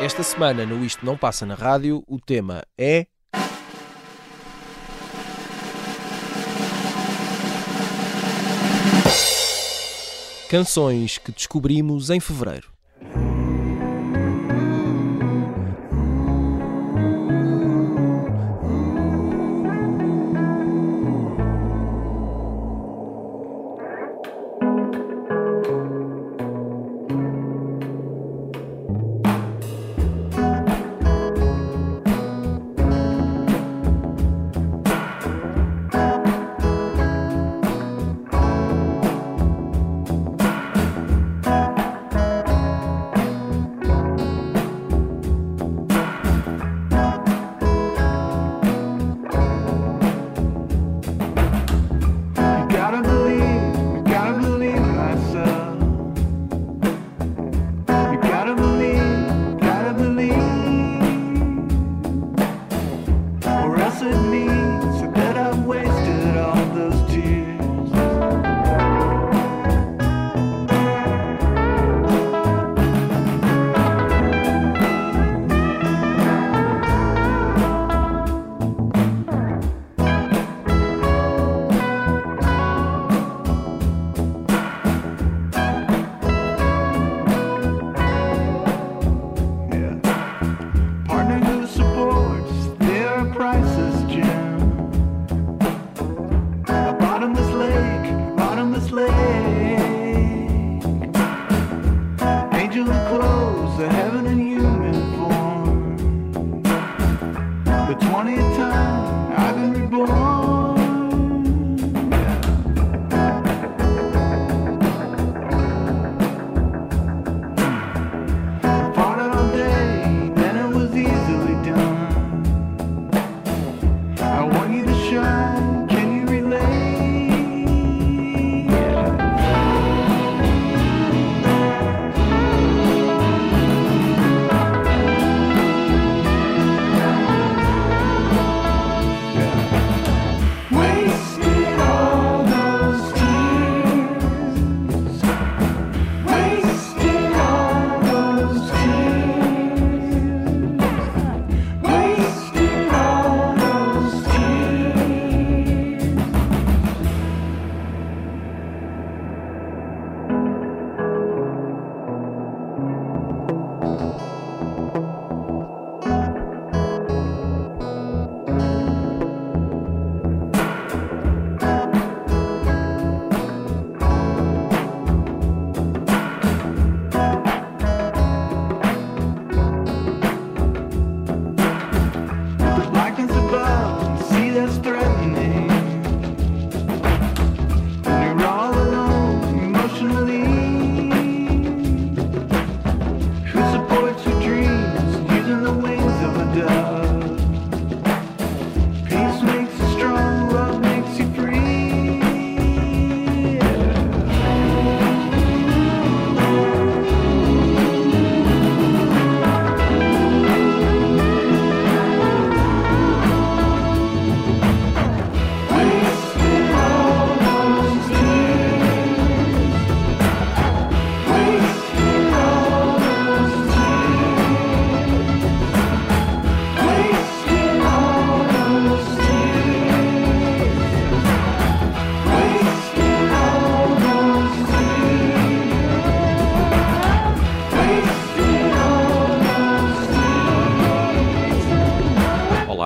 Esta semana no Isto Não Passa na Rádio, o tema é. Canções que descobrimos em fevereiro.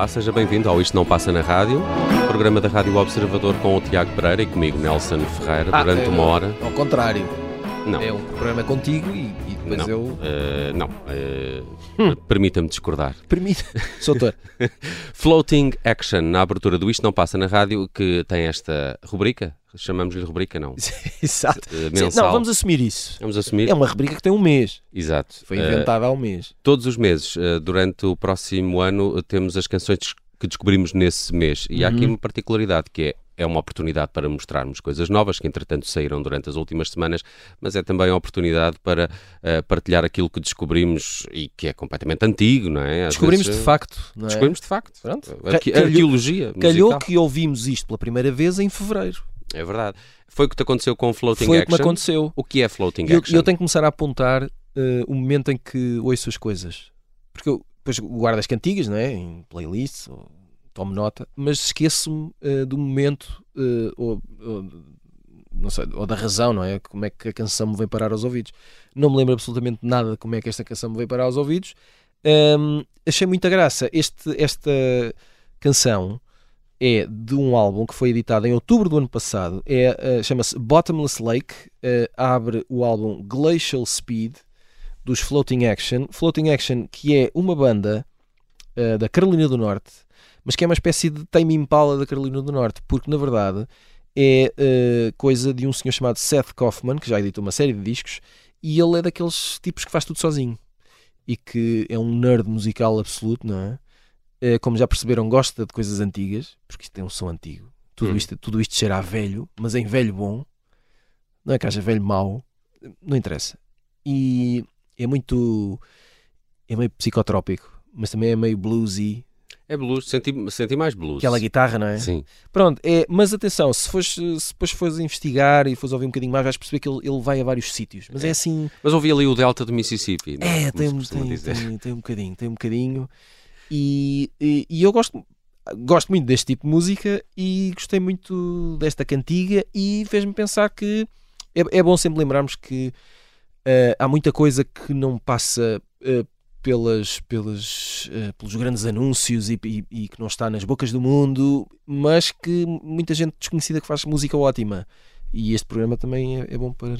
Olá, seja bem-vindo ao Isto Não Passa na Rádio, programa da Rádio Observador com o Tiago Pereira e comigo, Nelson Ferreira, Ah, durante é, uma hora. Ao contrário, Não, é um programa contigo e, e depois não, eu. eh, não. eh, Hum. Permita-me discordar. Permite. Sou autor. Floating Action, na abertura do Isto Não Passa na Rádio, que tem esta rubrica, chamamos-lhe rubrica, não? Exato. Eh, mensal. não, vamos assumir isso. Vamos assumir? É uma rubrica que tem um mês. Exato. Foi inventada há um mês. todos os meses, durante o próximo ano, temos as canções que descobrimos nesse mês. E há aqui Uhum. uma particularidade que é é uma oportunidade para mostrarmos coisas novas que, entretanto, saíram durante as últimas semanas, mas é também a oportunidade para uh, partilhar aquilo que descobrimos e que é completamente antigo, não é? Às Descobrimos vezes, de facto. Não é? Descobrimos de facto. Pronto. Arque- Calhou- Arqueologia. Calhou musical. que ouvimos isto pela primeira vez em fevereiro. É verdade. Foi o que te aconteceu com o Floating Foi o que me Action? aconteceu. O que é Floating E eu, Action? eu tenho que começar a apontar eh, o momento em que ouço as coisas. Porque eu depois guardo as cantigas, não é? Em playlists, ou tomo nota, mas esqueço-me eh, do momento eh, ou, ou- não sei, ou da razão, não é? Como é que a canção me vem parar aos ouvidos. Não me lembro absolutamente nada de como é que esta canção me veio parar aos ouvidos. Ahm, achei muita graça. Este, esta canção é de um álbum que foi editado em outubro do ano passado. É, eh, Chama-se Bottomless Lake. eh, abre o álbum Glacial Speed dos Floating Action. Floating Action, que é uma banda eh, da Carolina do Norte, mas que é uma espécie de Tame Impala da Carolina do Norte, porque na verdade é eh, coisa de um senhor chamado Seth Kaufman, que já editou uma série de discos, e ele é daqueles tipos que faz tudo sozinho e que é um nerd musical absoluto, não é? Eh, Como já perceberam, gosta de coisas antigas, porque isto tem um som antigo. Tudo Hum. isto, tudo isto cheira a velho, mas em velho bom. Não é que haja velho mau, não interessa. E é muito. É meio psicotrópico, mas também é meio bluesy. É blues. Senti, senti mais blues. Aquela guitarra, não é? Sim. Pronto, é, mas atenção, se, fores, se depois fores investigar e fores ouvir um bocadinho mais, vais perceber que ele, ele vai a vários sítios. Mas é, É. assim. Mas ouvi ali o Delta do Mississippi. não É, Como tem, um- tem, tem, tem um bocadinho, tem um bocadinho. E, e, e eu gosto, gosto muito deste tipo de música e gostei muito desta cantiga e fez-me pensar que é, é bom sempre lembrarmos que eh, há muita coisa que não passa eh, pelas, pelas, eh, pelos grandes anúncios e, e- e que não está nas bocas do mundo, mas que muita gente desconhecida que faz música ótima. E este programa também é, é bom para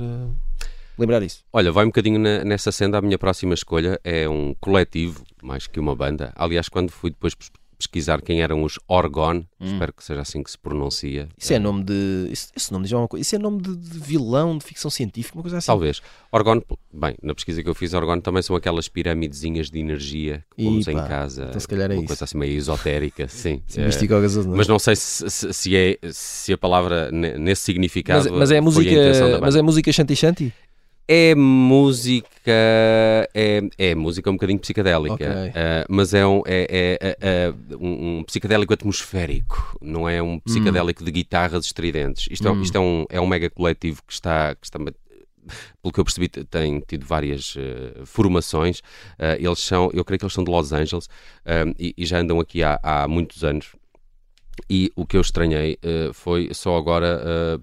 lembrar isso. Olha, vai um bocadinho na- nessa senda. A minha próxima escolha é um coletivo, mais que uma banda. Aliás, quando fui depois pesquisar quem eram os Orgon, espero que seja assim que se pronuncia. Isso é nome de. Isso, esse nome diz alguma coisa. Isso é nome de, de vilão de ficção científica, uma coisa assim. Talvez. Orgon, bem, na pesquisa que eu fiz, Orgon também são aquelas piramidezinhas de energia que pomos em casa. então se calhar é uma isso. coisa assim meio esotérica, sim. Se místico não é? mas não sei se, se- se é, se a palavra ne- nesse significado Mas, mas é música. Mas é música shanty shanty? É música. É, é música um bocadinho psicadélica. Ok. eh, mas é, um, é, é, é, é um, um psicadélico atmosférico. Não é um psicadélico de guitarras estridentes. Isto, é, isto é, um, é um mega coletivo que está. Que está pelo que eu percebi, tem tido várias eh, formações. Eh, eles são, eu creio que eles são de Los Angeles e, e já andam aqui há, há muitos anos. E o que eu estranhei eh, foi só agora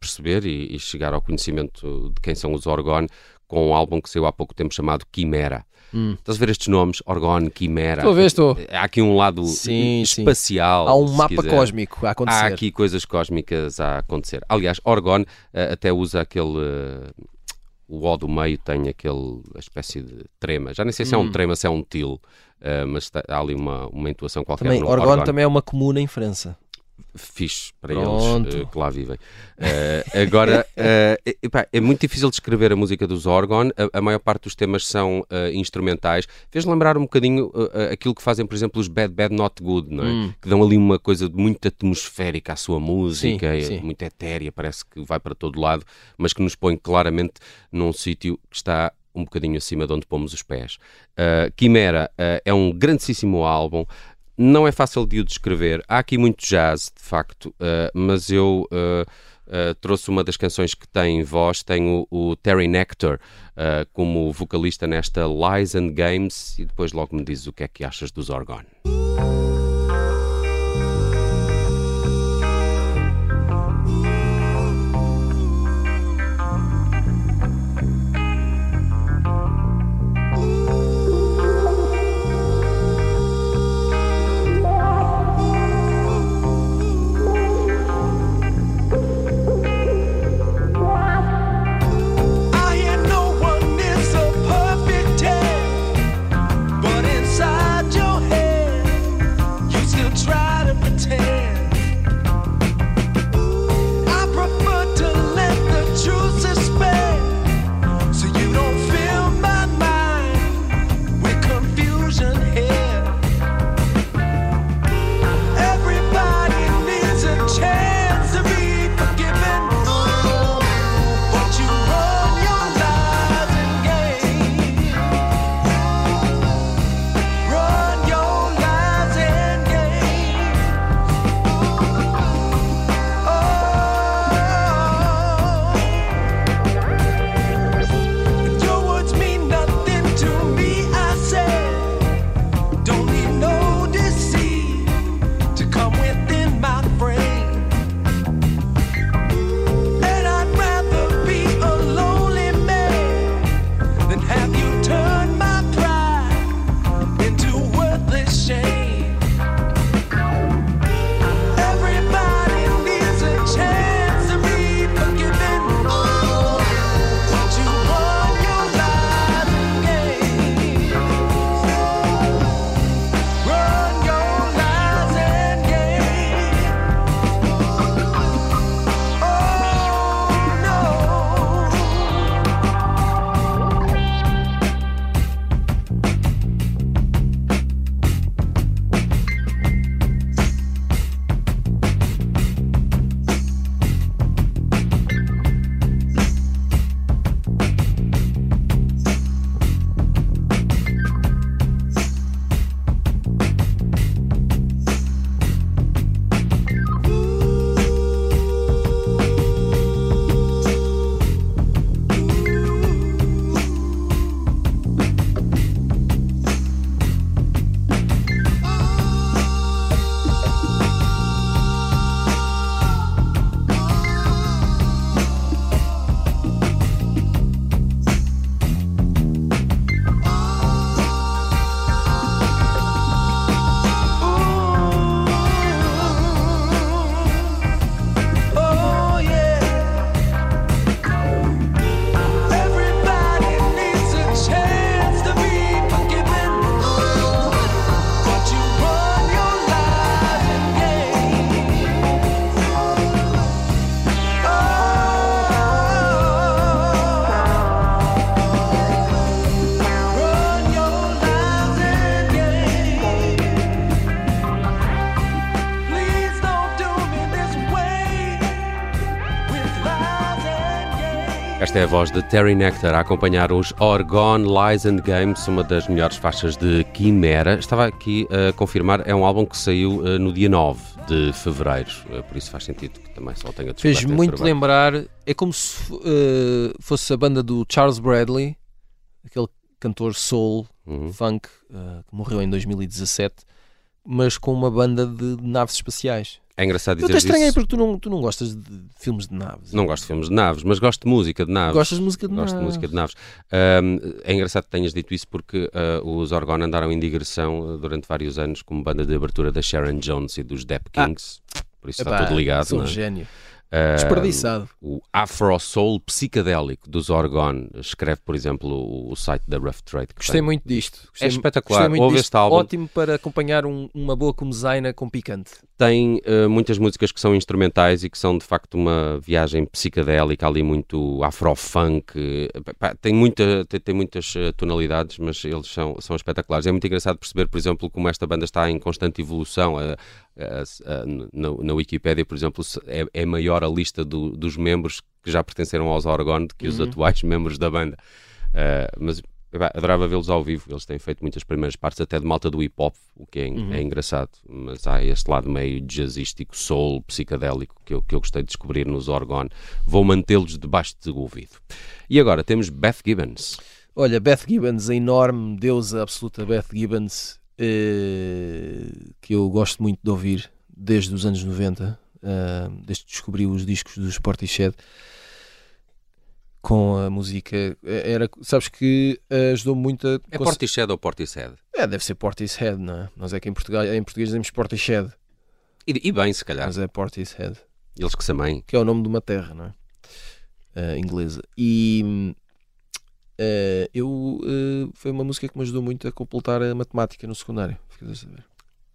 perceber e, e chegar ao conhecimento de quem são os Orgon com um álbum que saiu há pouco tempo chamado Quimera. Hum. Estás a ver estes nomes? Orgon, Quimera. Estou a ver, estou. Há aqui um lado Sim, sim. espacial. Há um mapa quiser. cósmico a acontecer. Há aqui coisas cósmicas a acontecer. Aliás, Orgon eh, até usa aquele. eh, o O do meio tem aquele a espécie de trema. Já nem sei se é um Hum. trema, se é um til, eh, mas há ali uma, uma intuação qualquer. Também, no Orgon também é uma comuna em França. Fixe para Pronto. eles eh, que lá vivem. Eh, agora, eh, epá, é muito difícil descrever a música dos Orgon. A, a maior parte dos temas são eh, instrumentais. Fez lembrar um bocadinho aquilo que fazem, por exemplo, os Bad Bad Not Good, não é? Hum. Que dão ali uma coisa muito atmosférica à sua música, Sim, é sim. muito etérea, parece que vai para todo lado, mas que nos põe claramente num sítio que está um bocadinho acima de onde pomos os pés. Uh, Quimera uh, é um grandíssimo álbum. Não é fácil de o descrever. Há aqui muito jazz, de facto, uh, mas eu uh, trouxe uma das canções que tem voz. Tenho o, o Terry Nectar como vocalista nesta Lies and Games e depois logo me dizes o que é que achas dos Orgon. Esta é a voz de Terry Nectar a acompanhar os Orgone Lies and Games, uma das melhores faixas de Quimera. Estava aqui a confirmar, é um álbum que saiu uh, no dia 9 de fevereiro, uh, por isso faz sentido que também só tenha Fez muito lembrar, é como se eh, fosse a banda do Charles Bradley, aquele cantor soul, Uhum. funk, eh, que morreu em 2017, mas com uma banda de naves espaciais. É engraçado Eu dizer até estranhei isso. porque tu não, tu não gostas de filmes de naves. Não gosto de filmes de naves, mas gosto de música de naves. Gostas de música de Gosto de naves. música de naves. Ahm, é engraçado que tenhas dito isso porque ah, os Orgone andaram em digressão ah, durante vários anos como banda de abertura da Sharon Jones e dos Depp Ah. Kings. Por isso está Epá, tudo ligado. Sou não um é? gênio. Ah, Desperdiçado. o Afro Soul psicadélico dos Orgone escreve, por exemplo, o, o site da Rough Trade. Gostei tem- muito disto. Gostei, É espetacular. gostei muito Ouve disto. este álbum. Ótimo para acompanhar um- uma boa comezaina com picante. Tem eh, muitas músicas que são instrumentais e que são de facto uma viagem psicadélica ali muito afro-funk. Tem, muita, tem, tem muitas eh, tonalidades, mas eles são, são espetaculares. É muito engraçado perceber, por exemplo, como esta banda está em constante evolução. Eh, eh, eh, na, na Wikipédia, por exemplo, é, é maior a lista do- dos membros que já pertenceram aos Orgone do que os Uhum. atuais membros da banda. Eh, mas adorava vê-los ao vivo. Eles têm feito muitas primeiras partes, até de malta do hip hop, o que é, Uhum. é engraçado. Mas há este lado meio jazzístico, soul, psicadélico, que eu, que eu gostei de descobrir nos Orgone. Vou mantê-los debaixo do ouvido. E agora temos Beth Gibbons. Olha, Beth Gibbons, a enorme deusa absoluta Beth Gibbons, eh, que eu gosto muito de ouvir desde os anos 90, eh, desde que descobri os discos do Sportished com a música. eh, Era, sabes que eh, ajudou muito a. É Portishead ou Portishead? É, deve ser Portishead, não é? Nós é que em Portugal, em português dizemos Portishead, E, e bem, se calhar. mas é Portishead. Eles que amem. que é o nome de uma terra, não é? Eh, inglesa. E eh, eu eh, foi uma música que me ajudou muito a completar a matemática no secundário. Ficas a saber.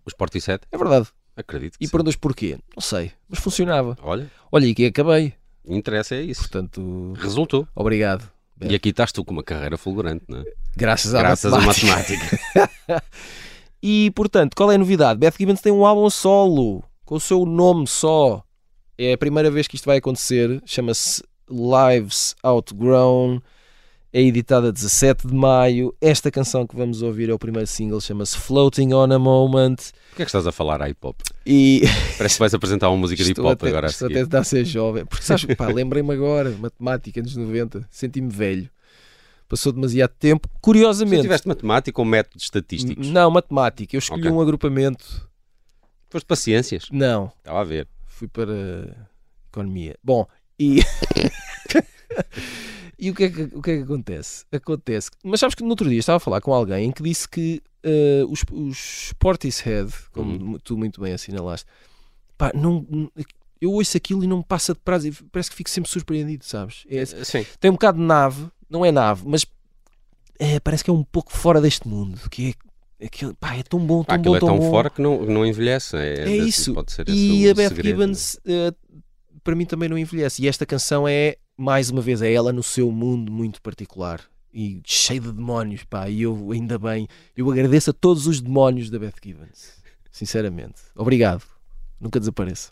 Os Portishead? É verdade. Acredito E sim. perguntas porquê? Não sei, mas funcionava. Olha, Olha, e que acabei. Interessa é isso. Portanto, Resultou. obrigado. E aqui estás tu com uma carreira fulgurante, não é? Graças à Graças à matemática. matemática. E portanto, qual é a novidade? Beth Gibbons tem um álbum solo, com o seu nome só. É a primeira vez que isto vai acontecer. Chama-se Lives Outgrown. É editada a 17 de maio. Esta canção que vamos ouvir é o primeiro single, chama-se Floating on a Moment. Porquê é que estás a falar a hip hop? E Parece que vais apresentar uma música de hip hop agora estou a ser jovem. Porque sabes, pá, lembrei-me agora, matemática, anos 90. Senti-me velho. Passou demasiado tempo. Se Curiosamente. tiveste matemática ou métodos estatísticos? Não, matemática. Eu escolhi Ok. um agrupamento. Foste para ciências? Não, Estava a ver. fui para economia. Bom, e. e o que, é que, o que é que acontece? Acontece. Mas sabes que no outro dia estava a falar com alguém que disse que eh, os, os Portishead, como Uhum. tu muito bem assinalaste, pá, não, eu ouço aquilo e não me passa de prazo. e Parece que fico sempre surpreendido, sabes? É- Sim. tem um bocado de nave, não é nave, mas é, parece que é um pouco fora deste mundo. Que é, aquilo, pá, é tão bom, tão aquilo bom, é tão tão bom. fora que não, não envelhece. É, É desse- isso. Pode ser E a Beth segredo. Gibbons, eh, para mim, também não envelhece. E esta canção é, mais uma vez, é ela no seu mundo muito particular e cheio de demónios. Pá, e eu, ainda bem, eu agradeço a todos os demónios da Beth Gibbons. Sinceramente. Obrigado. Nunca desapareça.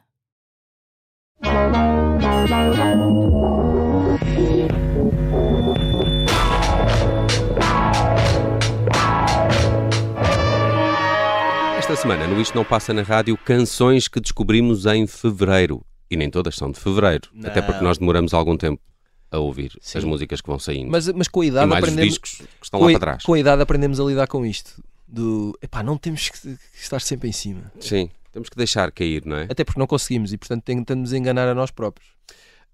Esta semana, no Isto Não Passa na Rádio, canções que descobrimos em fevereiro. E nem todas são de fevereiro. Não. Até porque nós demoramos algum tempo a ouvir Sim. as músicas que vão saindo. Mas, mas com a e idade mais os aprendemos. discos que estão com, lá a- para trás. com a idade aprendemos a lidar com isto. Do epá, não temos que que estar sempre em cima. Sim, temos que deixar cair, não é? Até porque não conseguimos e, portanto, tentamos enganar a nós próprios.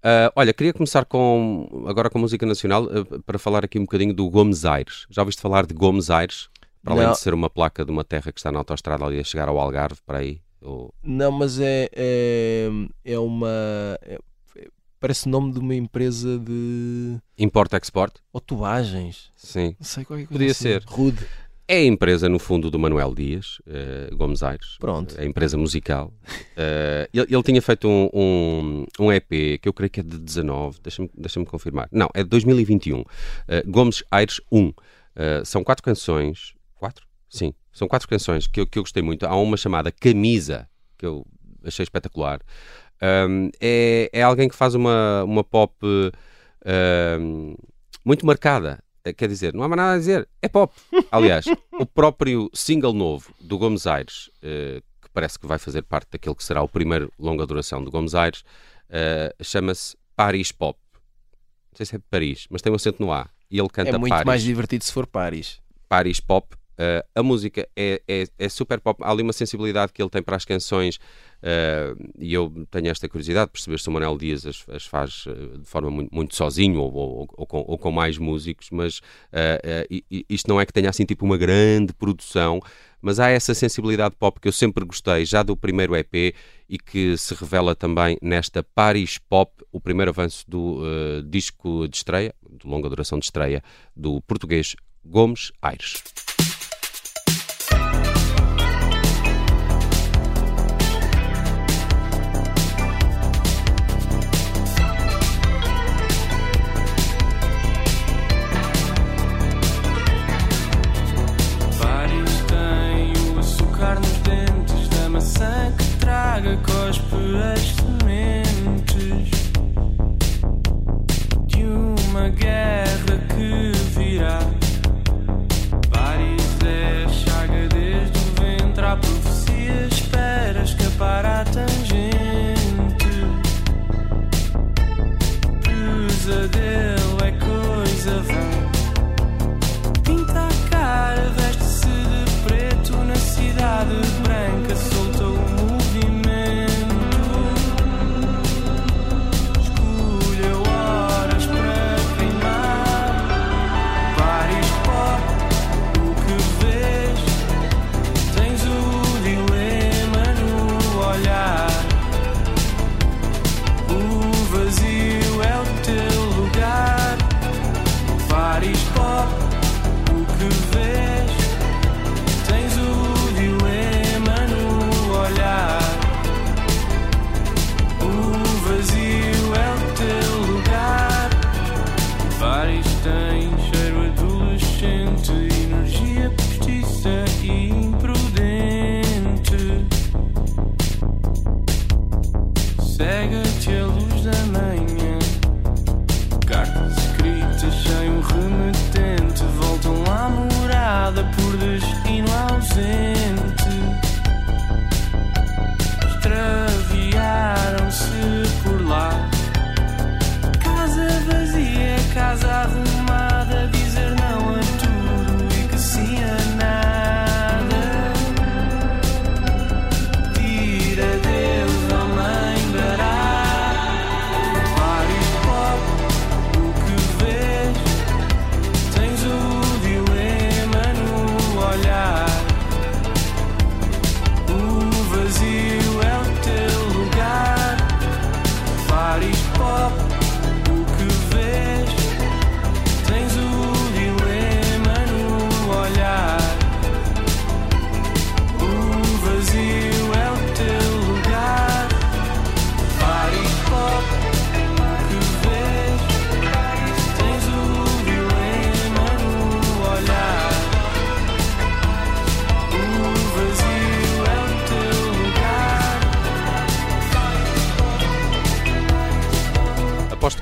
Ah, olha, queria começar com agora com música nacional ah, para falar aqui um bocadinho do Gomes Aires. Já ouviste falar de Gomes Aires? Não. Para além Não. de ser uma placa de uma terra que está na autoestrada ali a chegar ao Algarve, para aí. Ou... Não, mas é, é, é uma. é- é- parece o nome de uma empresa de. Import-export? ou tubagens. Sim. Não sei qual é que Podia ser. Rude. É a empresa, no fundo, do Manuel Dias, eh, Gomes Aires. Pronto. A empresa musical. Eh, ele, ele tinha feito um, um, um EP, que eu creio que é de 19, deixa-me deixa confirmar. Não, é de 2021. Eh, Gomes Aires 1. Eh, são quatro canções. Quatro? Sim. São quatro canções que eu, que eu gostei muito. Há uma chamada Camisa, que eu achei espetacular. Um, é, é alguém que faz uma, uma pop muito marcada. Eh, Quer dizer, não há mais nada a dizer, é pop. Aliás, o próprio single novo do Gomes Aires, eh, que parece que vai fazer parte daquele que será o primeiro longa duração do Gomes Aires, eh, chama-se Paris Pop. Não sei se é de Paris, mas tem um acento no A. E ele canta É muito Paris. mais divertido se for Paris. Paris Pop. Uh, a música é, é, é super pop. Há ali uma sensibilidade que ele tem para as canções uh, e eu tenho esta curiosidade de perceber se o Manuel Dias as, as faz uh, de forma muito, muito sozinho ou, ou, ou com, ou com mais músicos, mas uh, isto não é que tenha assim tipo uma grande produção, mas há essa sensibilidade pop que eu sempre gostei, já do primeiro EP e que se revela também nesta Paris Pop, o primeiro avanço do disco de estreia, de longa duração de estreia, do português Gomes Aires.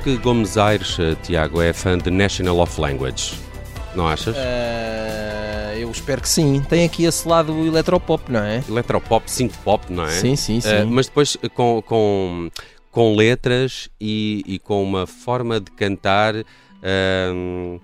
Que Gomes Aires, eh, Tiago, é fã de National of Language. Não achas? Ah, eu espero que sim. Tem aqui esse lado eletropop, não é? Eletropop, synth-pop, não é? Sim, sim, sim. Eh, mas depois eh, com, com, com letras e, e com uma forma de cantar. ahm,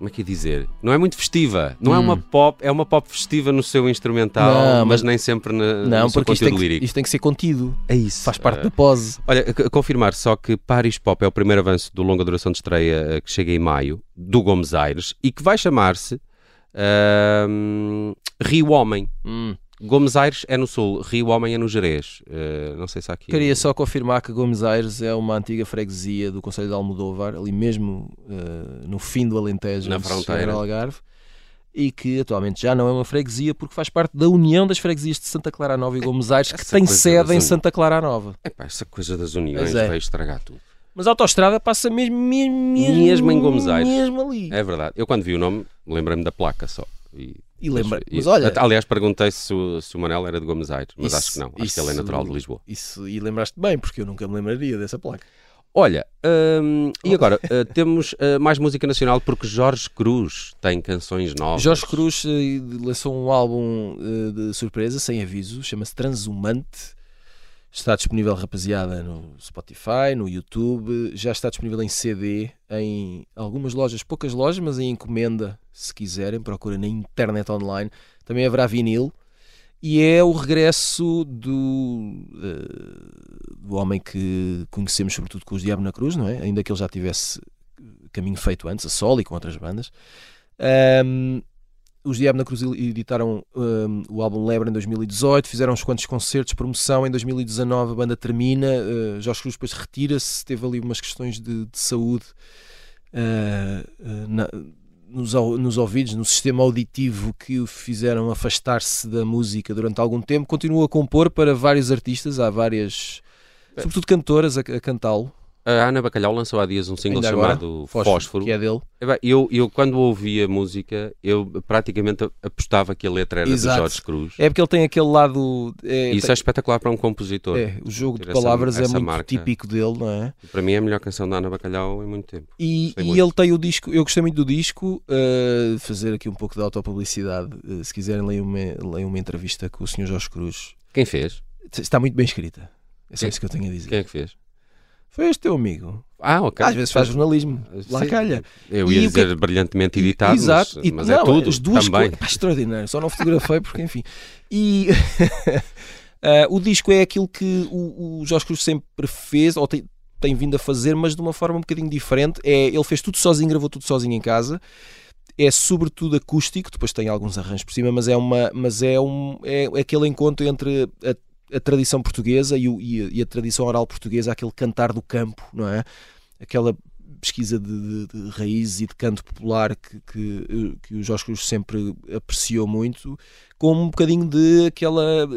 como é que é dizer? Não é muito festiva. Não é Hum. uma pop, é uma pop festiva no seu instrumental, Não, mas mas- nem sempre na, não, no seu porque isto tem, conteúdo que, lírico. isto tem que ser contido. É isso. Faz parte Eh, da pose. Olha, c- confirmar só que Paris Pop é o primeiro avanço do longa duração de estreia eh, que chega em maio, do Gomes Aires, e que vai chamar-se Ahm, Rio Homem. Hum. Gomes Aires é no sul, Rio Homem é no Jerez. Eh, não sei se há aqui. Queria só confirmar que Gomes Aires é uma antiga freguesia do Conselho de Almodóvar, ali mesmo eh, no fim do Alentejo, Na fronteira. Algarve, e que atualmente já não é uma freguesia porque faz parte da União das Freguesias de Santa Clara Nova e Gomes Aires, que tem sede em Santa Clara Nova. Epá, essa coisa das uniões é. veio estragar tudo. Mas a autostrada passa mesmo, mesmo, mesmo, Mesmo em Gomes Aires. mesmo ali. É verdade. Eu quando vi o nome, lembrei-me da placa só. E, E lembra, e- mas olha, aliás, perguntei se o, se o Manel era de Gomes Aires, mas Isso- acho que não. Acho que ele é isso- natural de Lisboa. isso, e lembraste bem, porque eu nunca me lembraria dessa placa. Olha, hum, e agora uh, temos uh, mais música nacional porque Jorge Cruz tem canções novas. Jorge Cruz eh, lançou um álbum de surpresa, sem aviso, chama-se Transhumante. Está disponível, rapaziada, no Spotify, no YouTube. Já está disponível em CD, em algumas lojas, poucas lojas, mas em encomenda, se quiserem. Procura na internet online. Também haverá vinil. E é o regresso do, eh, do homem que conhecemos, sobretudo com os Diabo na Cruz, não é? Ainda que ele já tivesse caminho feito antes, a solo e com outras bandas. Ahm, os Diabo na Cruz editaram ahm, o álbum Lebre em 2018, fizeram uns quantos concertos, promoção em 2019, a banda termina, uh, Jorge Cruz depois retira-se, teve ali umas questões de, de saúde ah, na- nos, nos ouvidos, no sistema auditivo que o fizeram afastar-se da música durante algum tempo, continua a compor para vários artistas, há várias, sobretudo cantoras, a, a cantá-lo. A Ana Bacalhau lançou há dias um single Ainda agora, chamado Fósforo. que é dele. Eu, eu, quando ouvi a música, eu praticamente apostava que a letra era Exato. de Jorge Cruz. É porque ele tem aquele lado. É, isso tem- é espetacular para um compositor. é, o jogo de ter essa- palavras é essa muito marca. típico dele, não é? Para mim é a melhor canção da Ana Bacalhau em muito tempo. E, e muito. ele tem o disco, eu gostei muito do disco, uh, fazer aqui um pouco de autopublicidade. uh, se quiserem, leiam uma, leiam uma entrevista com o Sr. Jorge Cruz. Quem fez? Está muito bem escrita. É só Quem- isso que eu tenho a dizer. Quem é que fez? Foi este teu amigo. Ah, ok. Às vezes faz jornalismo. Lá Sim. calha. Eu E ia o que é dizer brilhantemente editado, Exato. mas, E- mas não, é tudo As duas também. coisas. Pá, extraordinário. Só não fotografei porque, enfim. E ah, o disco é aquilo que o, o Jorge Cruz sempre fez, ou tem, tem vindo a fazer, mas de uma forma um bocadinho diferente. É, ele fez tudo sozinho, gravou tudo sozinho em casa. É sobretudo acústico, depois tem alguns arranjos por cima, mas é, uma, mas é, um, é aquele encontro entre a, a tradição portuguesa e, o- e a, e a tradição oral portuguesa, aquele cantar do campo, não é? Aquela pesquisa de, de- de raízes e de canto popular que, que, que o Jorge Cruz sempre apreciou muito, com um bocadinho de aquela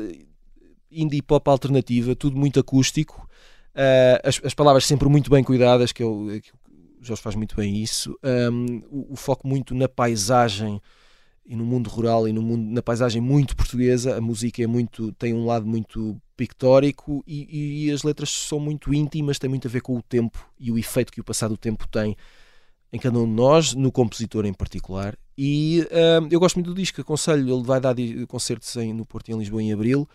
indie pop alternativa, tudo muito acústico, ah, as, as palavras sempre muito bem cuidadas, que, é o, que o Jorge faz muito bem isso, Ahm, o, o foco muito na paisagem e no mundo rural e no mundo, na paisagem muito portuguesa, a música é muito, tem um lado muito pictórico e, e as letras são muito íntimas, têm muito a ver com o tempo e o efeito que o passar do tempo tem em cada um de nós, no compositor em particular. E hum, eu gosto muito do disco, aconselho, ele vai dar concertos em, no Porto e em Lisboa em Abril,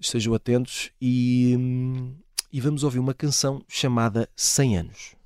estejam atentos e, hum, e vamos ouvir uma canção chamada 100 anos.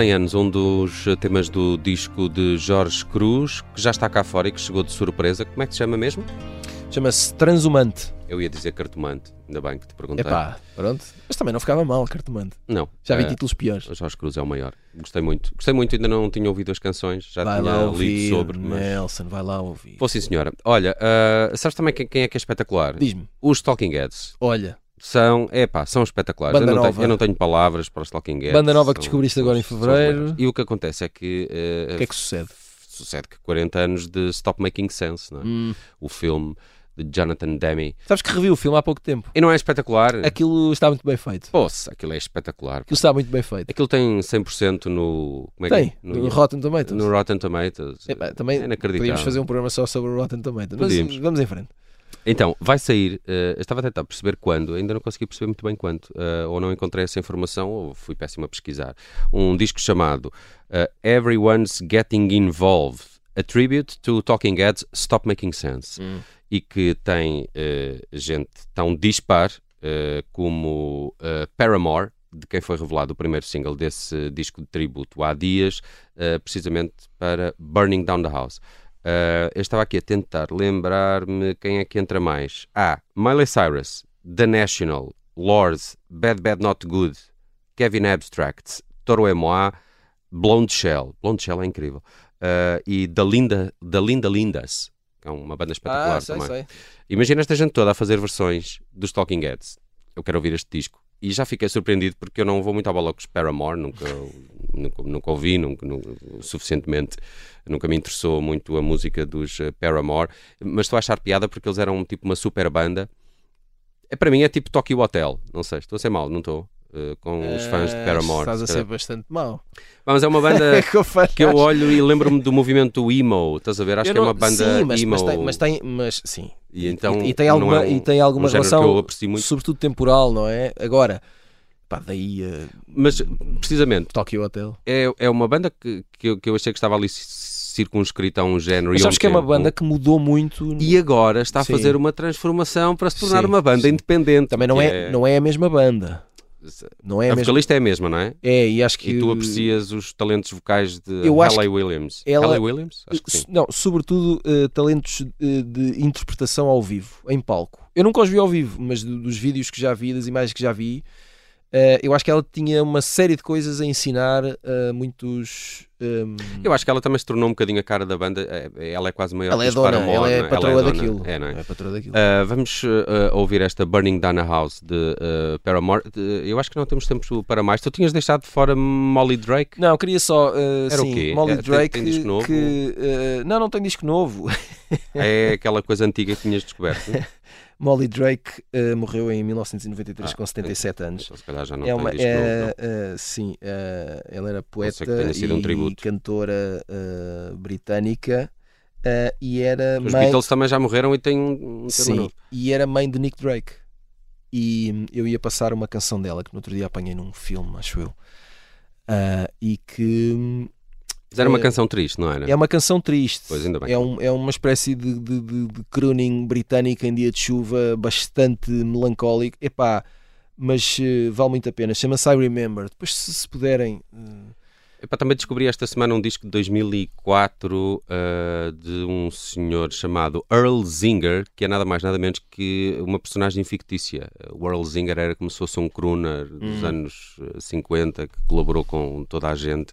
100 anos, um dos temas do disco de Jorge Cruz, que já está cá fora e que chegou de surpresa. Como é que se chama mesmo? Chama-se Transhumante. Eu ia dizer cartomante, ainda bem que te perguntei. Epá, pronto. Mas também não ficava mal, cartomante. Não. Já vi é, títulos piores. Jorge Cruz é o maior. Gostei muito. Gostei muito, ainda não tinha ouvido as canções, já vai tinha lido sobre. Mas... Nelson, vai lá ouvir. Pô, sim, senhora. Olha, uh, sabes também quem, é que é espetacular? Diz-me. Os Talking Heads. Olha. São, epá, são espetaculares. Eu, não tenho, eu não tenho palavras para os Talking Heads. Banda nova que São- descobriste são- agora em fevereiro. E o que acontece é que, eh, o que é que sucede? sucede que 40 anos de Stop Making Sense, não é? Hum. o filme de Jonathan Demme. Sabes que revi o filme há pouco tempo. E não é espetacular? Aquilo está muito bem feito. Poxa, aquilo é espetacular. Aquilo está muito bem feito. Aquilo tem 100% no. Como é que Tem, é? no Rotten Tomatoes. no Rotten Tomatoes. Epá, também é inacreditável. podíamos fazer um programa só sobre o Rotten Tomatoes. Mas vamos em frente. Então, vai sair, eu estava a tentar perceber quando, ainda não consegui perceber muito bem quando, eh, ou não encontrei essa informação, ou fui péssimo a pesquisar. Um disco chamado eh, Everyone's Getting Involved, a tribute to Talking Heads Stop Making Sense. E que tem gente tão dispar como Paramore, de quem foi revelado o primeiro single desse disco de tributo há dias, precisamente para Burning Down the House. Uh, eu estava aqui a tentar lembrar-me quem é que entra mais. Ah, Miley Cyrus, The National, Lords, Bad Bad Not Good, Kevin Abstract, Toro Emoa, Blonde Shell. Blonde Shell é incrível. Uh, e da Linda, da Linda Lindas, que é uma banda espetacular Ah, sei, também. sei. Imagina esta gente toda a fazer versões dos Talking Heads. Eu quero ouvir este disco. E já fiquei surpreendido porque eu não vou muito à bola com os Paramore, nunca, nunca, nunca ouvi nunca, nunca- suficientemente, nunca me interessou muito a música dos eh, Paramore, mas estou a achar piada porque eles eram tipo uma super banda. É, para mim é tipo Tokyo Hotel, não sei, estou a ser mal, não estou? Eh, com os fãs de Paramore. Estás a se ser bastante mau. Mas é uma banda que eu faço. que eu olho e lembro-me do movimento emo, estás a ver? Acho Eu que é uma banda sim, mas, emo. mas tem, mas tem, mas sim. E então e, e tem alguma, é um- e tem alguma um relação, sobretudo temporal, não é? Agora, pá, daí uh, Mas precisamente Tokyo Hotel. é, é uma banda que, que, eu, que eu achei que estava ali circunscrita a um género. Mas sabes que é uma tempo. banda que mudou muito. E agora está a Sim. fazer uma transformação para se tornar Sim, uma banda sim. independente. Também não que é, não é a mesma banda. Não é a, a mesma. vocalista é a mesma, não é? É, e acho que E tu aprecias os talentos vocais de Eu Williams. ela- Williams? Acho que sim. Não, sobretudo eh, talentos eh, de interpretação ao vivo, em palco. Eu nunca os vi ao vivo, mas do- dos vídeos que já vi, das imagens que já vi, eu acho que ela tinha uma série de coisas a ensinar a muitos. ehm, Eu acho que ela também se tornou um bocadinho a cara da banda. É- Ela é quase maior ela que é dona, Paramore, ela é patroa daquilo. É, não é? É patroa daquilo. Uh, vamos uh, ouvir esta Burning Down a House de uh, Paramore. Eu acho que não temos tempo para mais. Tu tinhas deixado de fora Molly Drake. Não, queria só. eh, Era o sim, quê? Molly É, tem- Drake. tem disco novo? que, eh, não, não tem disco novo. É aquela coisa antiga que tinhas descoberto. Molly Drake eh, morreu em 1993 Ah, com 77 anos. Então, se calhar já não é tem uma, disco novo. é, não. eh, sim, eh, ela era poeta um e tributo. cantora britânica e era Os mãe. Beatles também já morreram e têm um, um Sim, novo. e era mãe de Nick Drake. E hum, eu ia passar uma canção dela que no outro dia apanhei num filme, acho eu. E que hum, Mas era uma É- canção triste, não era? é uma canção triste. Pois, ainda bem. É, um- é uma espécie de, de, de, de crooning britânica em dia de chuva, bastante melancólico. Epá, mas eh, vale muito a pena. Chama-se I Remember. Depois, se, se puderem. eh, Epá, também descobri esta semana um disco de 2004 uh, de um senhor chamado Earl Zinger, que é nada mais nada menos que uma personagem fictícia. O Earl Zinger era como se fosse um crooner dos anos uh, 50 que colaborou com toda a gente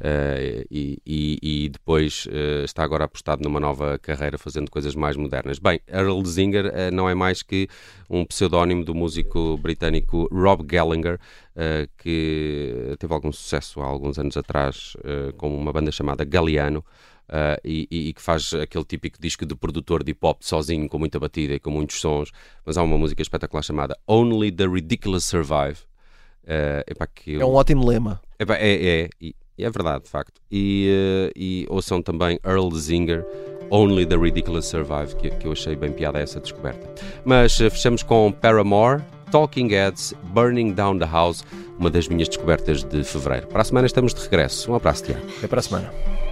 uh, e, e- e depois uh, está agora apostado numa nova carreira fazendo coisas mais modernas. Bem, Earl Zinger não é mais que um pseudónimo do músico britânico Rob Gallagher, uh, que teve algum sucesso há alguns anos atrás uh, com uma banda chamada Galliano. uh, e, e- e que faz aquele típico disco de produtor de hip hop sozinho, com muita batida e com muitos sons, mas há uma música espetacular chamada Only the Ridiculous Survive. Uh, epá, que eu- é um ótimo lema. Epá, é, é, e- e é verdade, de facto. E, eh, e ouçam também Earl Zinger, Only the Ridiculous Survive, que, que eu achei bem piada essa descoberta. Mas eh, fechamos com Paramore, Talking Heads, Burning Down the House, uma das minhas descobertas de fevereiro. Para a semana estamos de regresso. Um abraço, Tiago. Até para a semana.